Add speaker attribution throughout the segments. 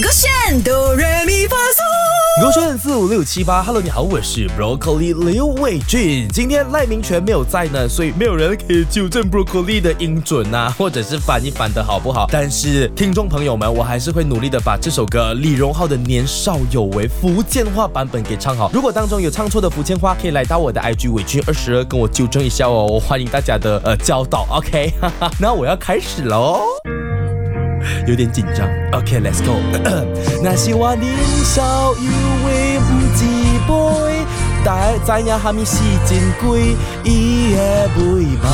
Speaker 1: Go，勾选哆来咪发嗦。
Speaker 2: 勾选四五六七八，Hello，你好，我是 Broccoli 刘伟俊。今天赖明全没有在呢，所以没有人可以纠正 Broccoli 的音准啊，或者是翻译翻的好不好。但是听众朋友们，我还是会努力的把这首歌李荣浩的《年少有为》福建话版本给唱好。如果当中有唱错的福建话，可以来到我的 IG 伟俊二十二跟我纠正一下哦，我欢迎大家的呃教导。OK，那我要开始喽。有点紧张。OK，Let's go。那是我年少有为不自卑，知影虾米是珍贵，伊的美梦。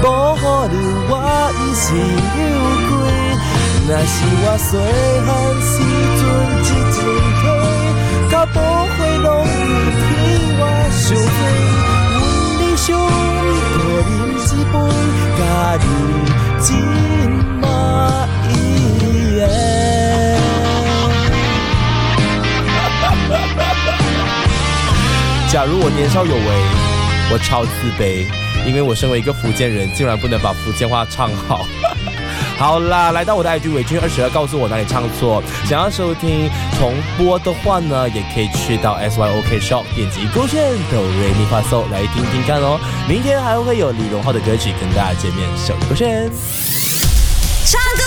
Speaker 2: 无可能我一生有过，那是我细汉时阵一阵退，甲宝血拢有天我相会，阮理想个饮一杯，甲你 假如我年少有为，我超自卑，因为我身为一个福建人，竟然不能把福建话唱好。好啦，来到我的 IG 伟君二十二，告诉我哪里唱错。想要收听重播的话呢，也可以去到 SYOK Shop 点击勾选哆瑞咪发嗦来听听看哦。明天还会有李荣浩的歌曲跟大家见面，手勾选。
Speaker 1: 唱歌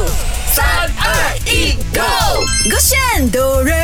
Speaker 1: 喽！三二一，Go！勾选哆瑞咪。